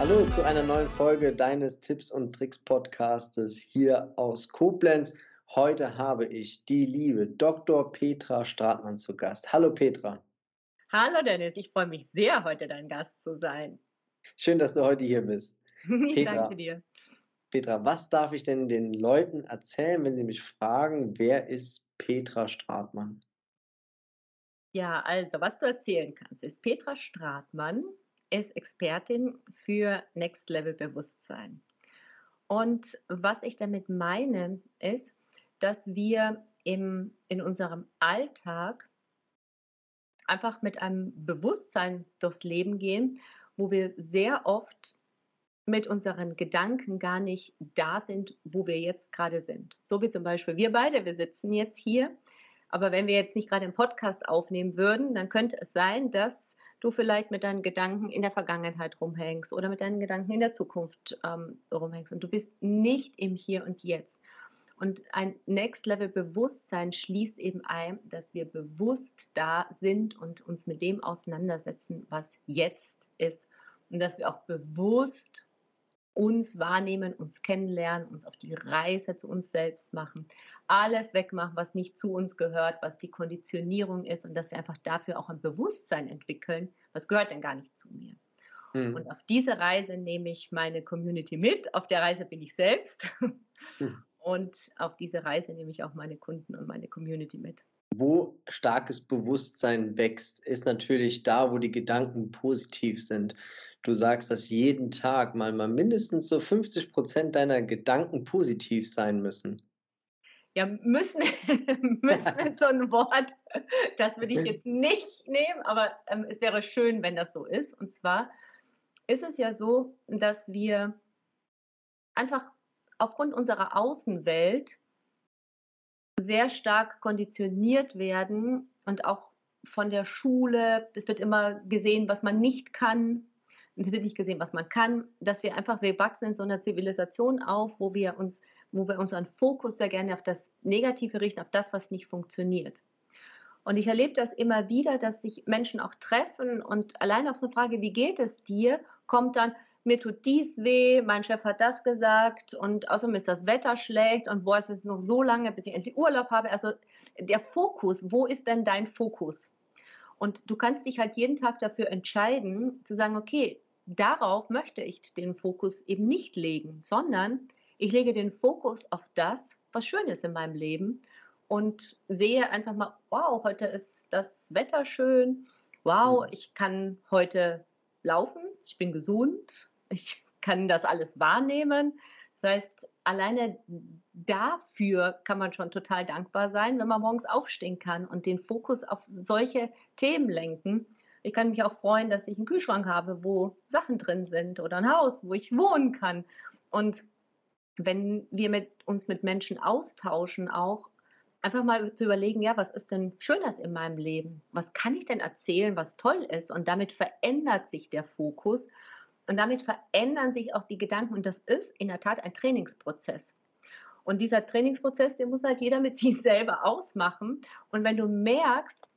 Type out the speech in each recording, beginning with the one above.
Hallo zu einer neuen Folge deines Tipps und Tricks Podcastes hier aus Koblenz. Heute habe ich die liebe Dr. Petra Stratmann zu Gast. Hallo Petra. Hallo Dennis, ich freue mich sehr, heute dein Gast zu sein. Schön, dass du heute hier bist. Petra, danke dir. Petra, was darf ich denn den Leuten erzählen, wenn sie mich fragen, wer ist Petra Stratmann? Ja, also was du erzählen kannst, ist Petra Stratmann ist Expertin für Next Level Bewusstsein. Und was ich damit meine, ist, dass wir im, in unserem Alltag einfach mit einem Bewusstsein durchs Leben gehen, wo wir sehr oft mit unseren Gedanken gar nicht da sind, wo wir jetzt gerade sind. So wie zum Beispiel wir beide, wir sitzen jetzt hier, aber wenn wir jetzt nicht gerade einen Podcast aufnehmen würden, dann könnte es sein, dass du vielleicht mit deinen Gedanken in der Vergangenheit rumhängst oder mit deinen Gedanken in der Zukunft ähm, rumhängst und du bist nicht im Hier und Jetzt. Und ein Next Level Bewusstsein schließt eben ein, dass wir bewusst da sind und uns mit dem auseinandersetzen, was jetzt ist. Und dass wir auch bewusst uns wahrnehmen, uns kennenlernen, uns auf die Reise zu uns selbst machen, alles wegmachen, was nicht zu uns gehört, was die Konditionierung ist und dass wir einfach dafür auch ein Bewusstsein entwickeln, was gehört denn gar nicht zu mir. Mhm. Und auf diese Reise nehme ich meine Community mit, auf der Reise bin ich selbst mhm. und auf diese Reise nehme ich auch meine Kunden und meine Community mit. Wo starkes Bewusstsein wächst, ist natürlich da, wo die Gedanken positiv sind du sagst, dass jeden Tag mal, mal mindestens so 50 Prozent deiner Gedanken positiv sein müssen. Ja, müssen, müssen ist so ein Wort, das würde ich jetzt nicht nehmen, aber ähm, es wäre schön, wenn das so ist. Und zwar ist es ja so, dass wir einfach aufgrund unserer Außenwelt sehr stark konditioniert werden und auch von der Schule, es wird immer gesehen, was man nicht kann, es wird nicht gesehen, was man kann, dass wir einfach, wir wachsen in so einer Zivilisation auf, wo wir uns, wo wir unseren Fokus sehr gerne auf das Negative richten, auf das, was nicht funktioniert. Und ich erlebe das immer wieder, dass sich Menschen auch treffen und allein auf so eine Frage, wie geht es dir, kommt dann, mir tut dies weh, mein Chef hat das gesagt und außerdem ist das Wetter schlecht und wo ist es noch so lange, bis ich endlich Urlaub habe. Also der Fokus, wo ist denn dein Fokus? Und du kannst dich halt jeden Tag dafür entscheiden, zu sagen, okay, darauf möchte ich den Fokus eben nicht legen, sondern ich lege den Fokus auf das, was schön ist in meinem Leben und sehe einfach mal, wow, heute ist das Wetter schön, wow, mhm. ich kann heute laufen, ich bin gesund, ich kann das alles wahrnehmen. Das heißt, alleine dafür kann man schon total dankbar sein, wenn man morgens aufstehen kann und den Fokus auf solche Themen lenken. Ich kann mich auch freuen, dass ich einen Kühlschrank habe, wo Sachen drin sind oder ein Haus, wo ich wohnen kann. Und wenn wir mit, uns mit Menschen austauschen, auch einfach mal zu überlegen, ja, was ist denn Schönes in meinem Leben? Was kann ich denn erzählen, was toll ist? Und damit verändert sich der Fokus und damit verändern sich auch die Gedanken. Und das ist in der Tat ein Trainingsprozess. Und dieser Trainingsprozess, den muss halt jeder mit sich selber ausmachen. Und wenn du merkst,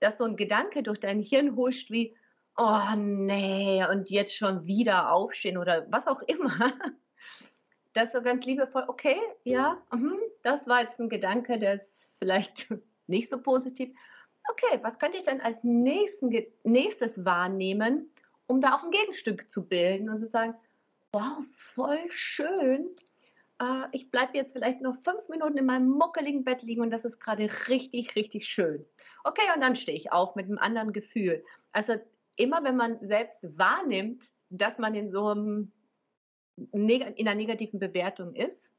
dass so ein Gedanke durch dein Hirn huscht wie, oh nee, und jetzt schon wieder aufstehen oder was auch immer, das so ganz liebevoll, okay, ja, mh, das war jetzt ein Gedanke, der ist vielleicht nicht so positiv. Okay, was könnte ich dann als nächsten, nächstes wahrnehmen, um da auch ein Gegenstück zu bilden und zu sagen, wow, voll schön. Äh, ich bleibe jetzt vielleicht noch fünf Minuten in meinem muckeligen Bett liegen und das ist gerade richtig, richtig schön. Okay, und dann stehe ich auf mit einem anderen Gefühl. Also immer wenn man selbst wahrnimmt, dass man in so einem in einer negativen Bewertung ist,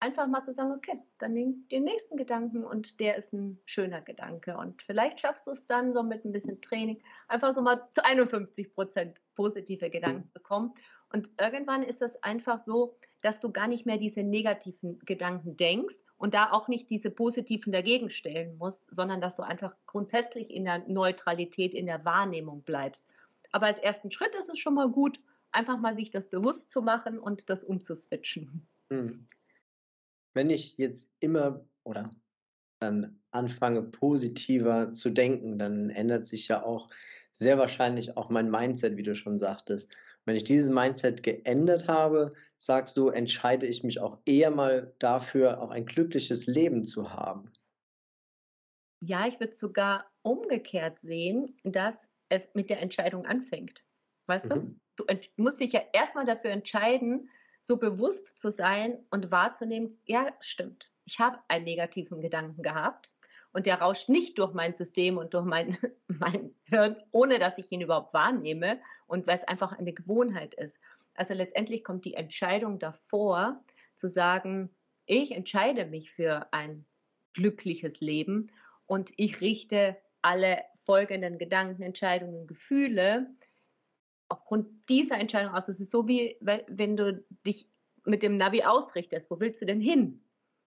einfach mal zu sagen, okay, dann den, den nächsten Gedanken und der ist ein schöner Gedanke. Und vielleicht schaffst du es dann so mit ein bisschen Training, einfach so mal zu 51 Prozent positive Gedanken mhm. zu kommen. Und irgendwann ist es einfach so, dass du gar nicht mehr diese negativen Gedanken denkst und da auch nicht diese positiven dagegen stellen musst, sondern dass du einfach grundsätzlich in der Neutralität, in der Wahrnehmung bleibst. Aber als ersten Schritt ist es schon mal gut, einfach mal sich das bewusst zu machen und das umzuswitchen. Hm. Wenn ich jetzt immer oder dann anfange positiver zu denken, dann ändert sich ja auch sehr wahrscheinlich auch mein Mindset, wie du schon sagtest. Wenn ich dieses Mindset geändert habe, sagst du, entscheide ich mich auch eher mal dafür, auch ein glückliches Leben zu haben. Ja, ich würde sogar umgekehrt sehen, dass es mit der Entscheidung anfängt. Weißt mhm. du? Du musst dich ja erstmal dafür entscheiden, so bewusst zu sein und wahrzunehmen, ja, stimmt. Ich habe einen negativen Gedanken gehabt und der rauscht nicht durch mein System und durch mein, mein Hirn, ohne dass ich ihn überhaupt wahrnehme und weil es einfach eine Gewohnheit ist. Also letztendlich kommt die Entscheidung davor, zu sagen, ich entscheide mich für ein glückliches Leben und ich richte alle folgenden Gedanken, Entscheidungen, Gefühle aufgrund dieser Entscheidung aus. Es ist so wie, wenn du dich mit dem Navi ausrichtest. Wo willst du denn hin?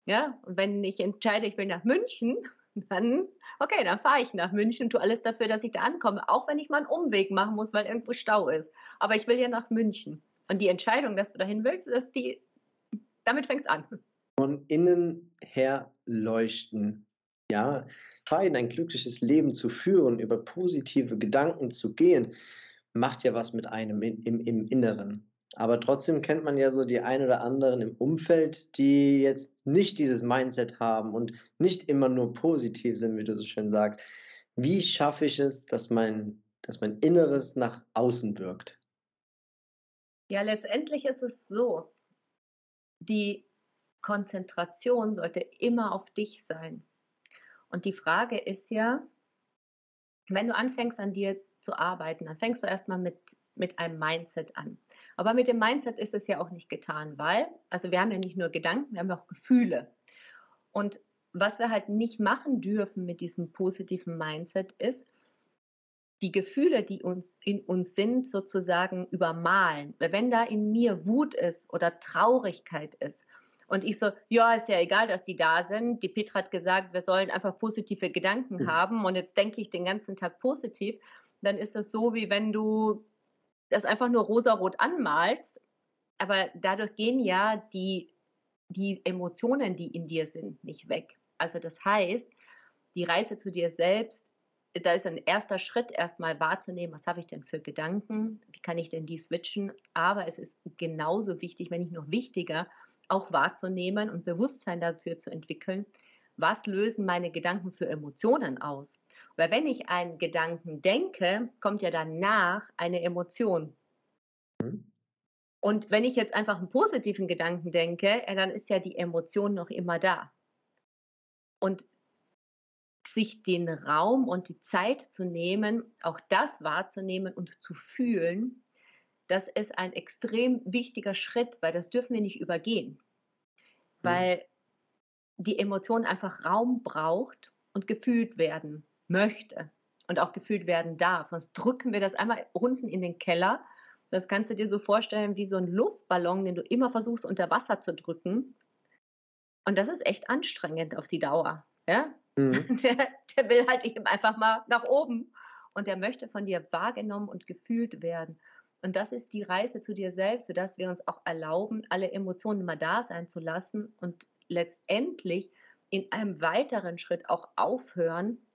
Ja, und wenn ich entscheide, ich will nach München, dann, okay, dann fahre ich nach München und tue alles dafür, dass ich da ankomme, auch wenn ich mal einen Umweg machen muss, weil irgendwo Stau ist. Aber ich will ja nach München. Und die Entscheidung, dass du dahin willst, dass die, damit fängt es an. Von innen her leuchten. Ja, entscheiden, ein glückliches Leben zu führen, über positive Gedanken zu gehen, macht ja was mit einem im, im, im Inneren. Aber trotzdem kennt man ja so die ein oder anderen im Umfeld, die jetzt nicht dieses Mindset haben und nicht immer nur positiv sind, wie du so schön sagst. Wie schaffe ich es, dass mein, dass mein Inneres nach außen wirkt? Ja, letztendlich ist es so, die Konzentration sollte immer auf dich sein. Und die Frage ist ja, wenn du anfängst an dir zu arbeiten, dann fängst du erstmal mit mit einem Mindset an. Aber mit dem Mindset ist es ja auch nicht getan, weil, also wir haben ja nicht nur Gedanken, wir haben auch Gefühle. Und was wir halt nicht machen dürfen mit diesem positiven Mindset ist, die Gefühle, die uns in uns sind, sozusagen übermalen. Wenn da in mir Wut ist oder Traurigkeit ist und ich so, ja, ist ja egal, dass die da sind. Die Petra hat gesagt, wir sollen einfach positive Gedanken mhm. haben und jetzt denke ich den ganzen Tag positiv, dann ist das so, wie wenn du das einfach nur rosarot anmalst, aber dadurch gehen ja die, die Emotionen, die in dir sind, nicht weg. Also das heißt, die Reise zu dir selbst, da ist ein erster Schritt erstmal wahrzunehmen, was habe ich denn für Gedanken, wie kann ich denn die switchen, aber es ist genauso wichtig, wenn nicht noch wichtiger, auch wahrzunehmen und Bewusstsein dafür zu entwickeln, was lösen meine Gedanken für Emotionen aus? Weil wenn ich einen Gedanken denke, kommt ja danach eine Emotion. Mhm. Und wenn ich jetzt einfach einen positiven Gedanken denke, dann ist ja die Emotion noch immer da. Und sich den Raum und die Zeit zu nehmen, auch das wahrzunehmen und zu fühlen, das ist ein extrem wichtiger Schritt, weil das dürfen wir nicht übergehen. Mhm. Weil die Emotion einfach Raum braucht und gefühlt werden möchte und auch gefühlt werden darf. Sonst drücken wir das einmal unten in den Keller. Das kannst du dir so vorstellen wie so ein Luftballon, den du immer versuchst unter Wasser zu drücken. Und das ist echt anstrengend auf die Dauer. Ja? Mhm. Der, der will halt eben einfach mal nach oben und der möchte von dir wahrgenommen und gefühlt werden. Und das ist die Reise zu dir selbst, sodass wir uns auch erlauben, alle Emotionen mal da sein zu lassen und letztendlich in einem weiteren Schritt auch aufhören,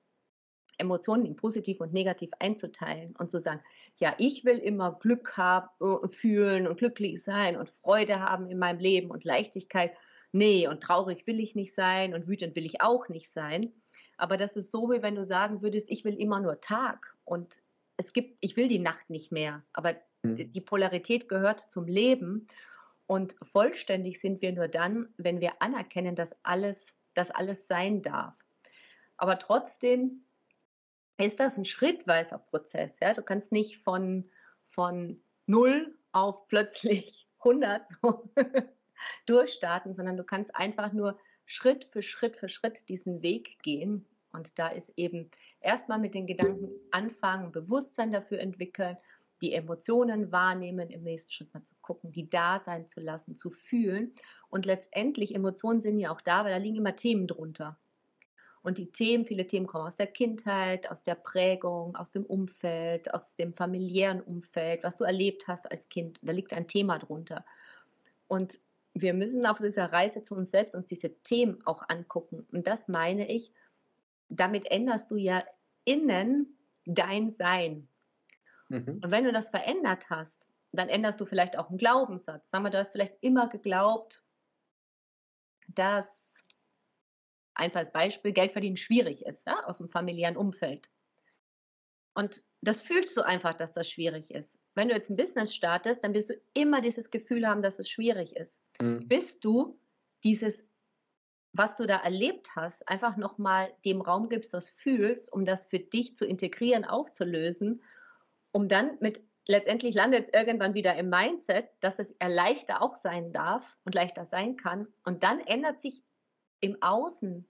Emotionen in positiv und negativ einzuteilen und zu sagen, ja, ich will immer Glück haben, äh, fühlen und glücklich sein und Freude haben in meinem Leben und Leichtigkeit. Nee, und traurig will ich nicht sein und wütend will ich auch nicht sein. Aber das ist so, wie wenn du sagen würdest, ich will immer nur Tag und es gibt, ich will die Nacht nicht mehr. Aber mhm. die Polarität gehört zum Leben und vollständig sind wir nur dann, wenn wir anerkennen, dass alles, dass alles sein darf. Aber trotzdem ist das ein schrittweiser Prozess. Ja? Du kannst nicht von, von 0 auf plötzlich 100 so durchstarten, sondern du kannst einfach nur Schritt für Schritt für Schritt diesen Weg gehen. Und da ist eben erstmal mit den Gedanken anfangen, Bewusstsein dafür entwickeln, die Emotionen wahrnehmen, im nächsten Schritt mal zu gucken, die da sein zu lassen, zu fühlen. Und letztendlich, Emotionen sind ja auch da, weil da liegen immer Themen drunter. Und die Themen, viele Themen kommen aus der Kindheit, aus der Prägung, aus dem Umfeld, aus dem familiären Umfeld, was du erlebt hast als Kind. Da liegt ein Thema drunter. Und wir müssen auf dieser Reise zu uns selbst uns diese Themen auch angucken. Und das meine ich, damit änderst du ja innen dein Sein. Mhm. Und wenn du das verändert hast, dann änderst du vielleicht auch einen Glaubenssatz. Sag mal, du hast vielleicht immer geglaubt, dass einfaches Beispiel, Geld verdienen schwierig ist, ja, aus dem familiären Umfeld. Und das fühlst du einfach, dass das schwierig ist. Wenn du jetzt ein Business startest, dann wirst du immer dieses Gefühl haben, dass es schwierig ist. Mhm. Bis du dieses, was du da erlebt hast, einfach nochmal dem Raum gibst, das fühlst, um das für dich zu integrieren, aufzulösen, um dann mit, letztendlich landet es irgendwann wieder im Mindset, dass es leichter auch sein darf und leichter sein kann. Und dann ändert sich im Außen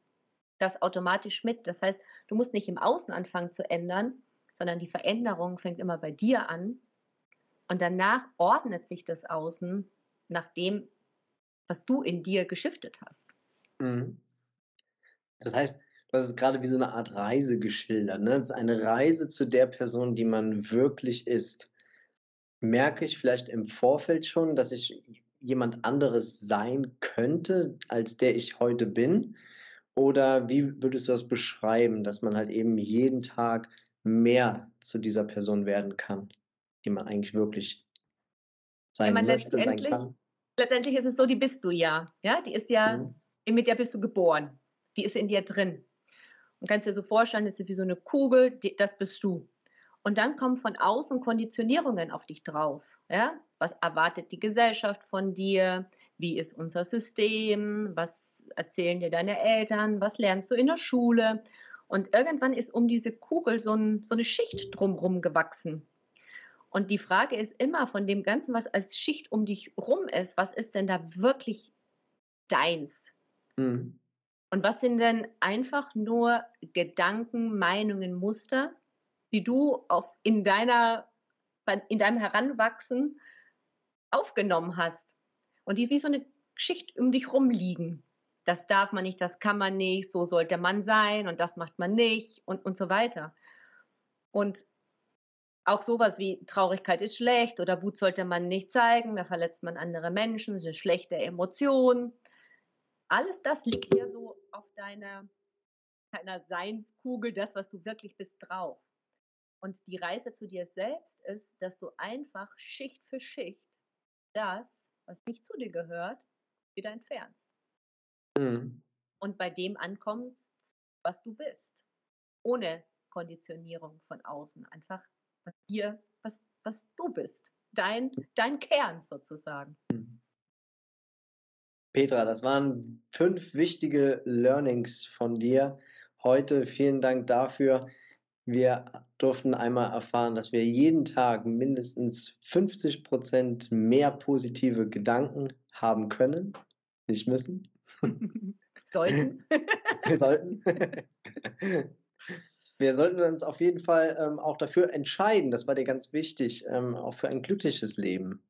das automatisch mit. Das heißt, du musst nicht im Außen anfangen zu ändern, sondern die Veränderung fängt immer bei dir an. Und danach ordnet sich das Außen nach dem, was du in dir geschiftet hast. Mhm. Das heißt, hast es gerade wie so eine Art Reise geschildert. Ne? Das ist eine Reise zu der Person, die man wirklich ist. Merke ich vielleicht im Vorfeld schon, dass ich jemand anderes sein könnte, als der ich heute bin? Oder wie würdest du das beschreiben, dass man halt eben jeden Tag mehr zu dieser Person werden kann, die man eigentlich wirklich sein ja, möchte, sein kann? Letztendlich ist es so, die bist du ja. Ja, die ist ja, mhm. mit der bist du geboren. Die ist in dir drin. Und kannst dir so vorstellen, das ist wie so eine Kugel, die, das bist du. Und dann kommen von außen Konditionierungen auf dich drauf. Ja? Was erwartet die Gesellschaft von dir? Wie ist unser System? Was erzählen dir deine Eltern? Was lernst du in der Schule? Und irgendwann ist um diese Kugel so, ein, so eine Schicht drumherum gewachsen. Und die Frage ist immer von dem Ganzen, was als Schicht um dich rum ist, was ist denn da wirklich deins? Mhm. Und was sind denn einfach nur Gedanken, Meinungen, Muster, die du auf, in, deiner, in deinem Heranwachsen aufgenommen hast und die wie so eine Schicht um dich rumliegen. Das darf man nicht, das kann man nicht, so sollte man sein und das macht man nicht und, und so weiter. Und auch sowas wie Traurigkeit ist schlecht oder Wut sollte man nicht zeigen, da verletzt man andere Menschen, das ist eine schlechte Emotion. Alles das liegt ja so auf deiner, deiner Seinskugel, das, was du wirklich bist, drauf. Und die Reise zu dir selbst ist, dass du einfach Schicht für Schicht das, was nicht zu dir gehört, wieder entfernst. Mhm. Und bei dem ankommst, was du bist. Ohne Konditionierung von außen. Einfach was dir, was, was du bist. Dein, dein Kern sozusagen. Mhm. Petra, das waren fünf wichtige Learnings von dir heute. Vielen Dank dafür. Wir durften einmal erfahren, dass wir jeden Tag mindestens 50 Prozent mehr positive Gedanken haben können, nicht müssen. Sollten. wir sollten. wir sollten uns auf jeden Fall ähm, auch dafür entscheiden, das war dir ganz wichtig, ähm, auch für ein glückliches Leben.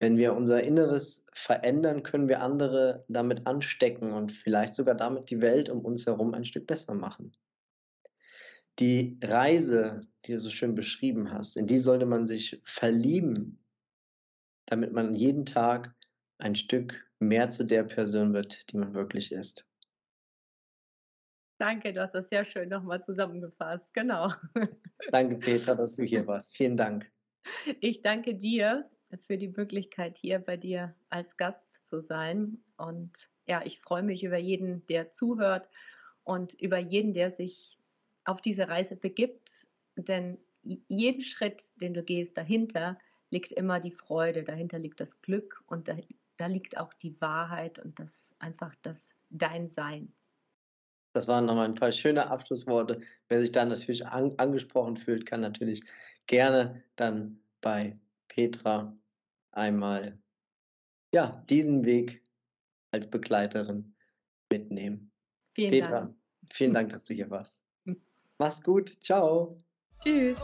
Wenn wir unser Inneres verändern, können wir andere damit anstecken und vielleicht sogar damit die Welt um uns herum ein Stück besser machen die Reise, die du so schön beschrieben hast, in die sollte man sich verlieben, damit man jeden Tag ein Stück mehr zu der Person wird, die man wirklich ist. Danke, du hast das sehr schön nochmal zusammengefasst. Genau. Danke, Peter, dass du hier warst. Vielen Dank. Ich danke dir für die Möglichkeit, hier bei dir als Gast zu sein. Und ja, ich freue mich über jeden, der zuhört und über jeden, der sich auf diese Reise begibt, denn jeden Schritt, den du gehst, dahinter liegt immer die Freude, dahinter liegt das Glück und da, da liegt auch die Wahrheit und das einfach das Dein Sein. Das waren nochmal ein paar schöne Abschlussworte. Wer sich da natürlich an, angesprochen fühlt, kann natürlich gerne dann bei Petra einmal ja, diesen Weg als Begleiterin mitnehmen. Vielen Petra, Dank. vielen Dank, dass du hier warst. Mach's gut. Ciao. Tschüss.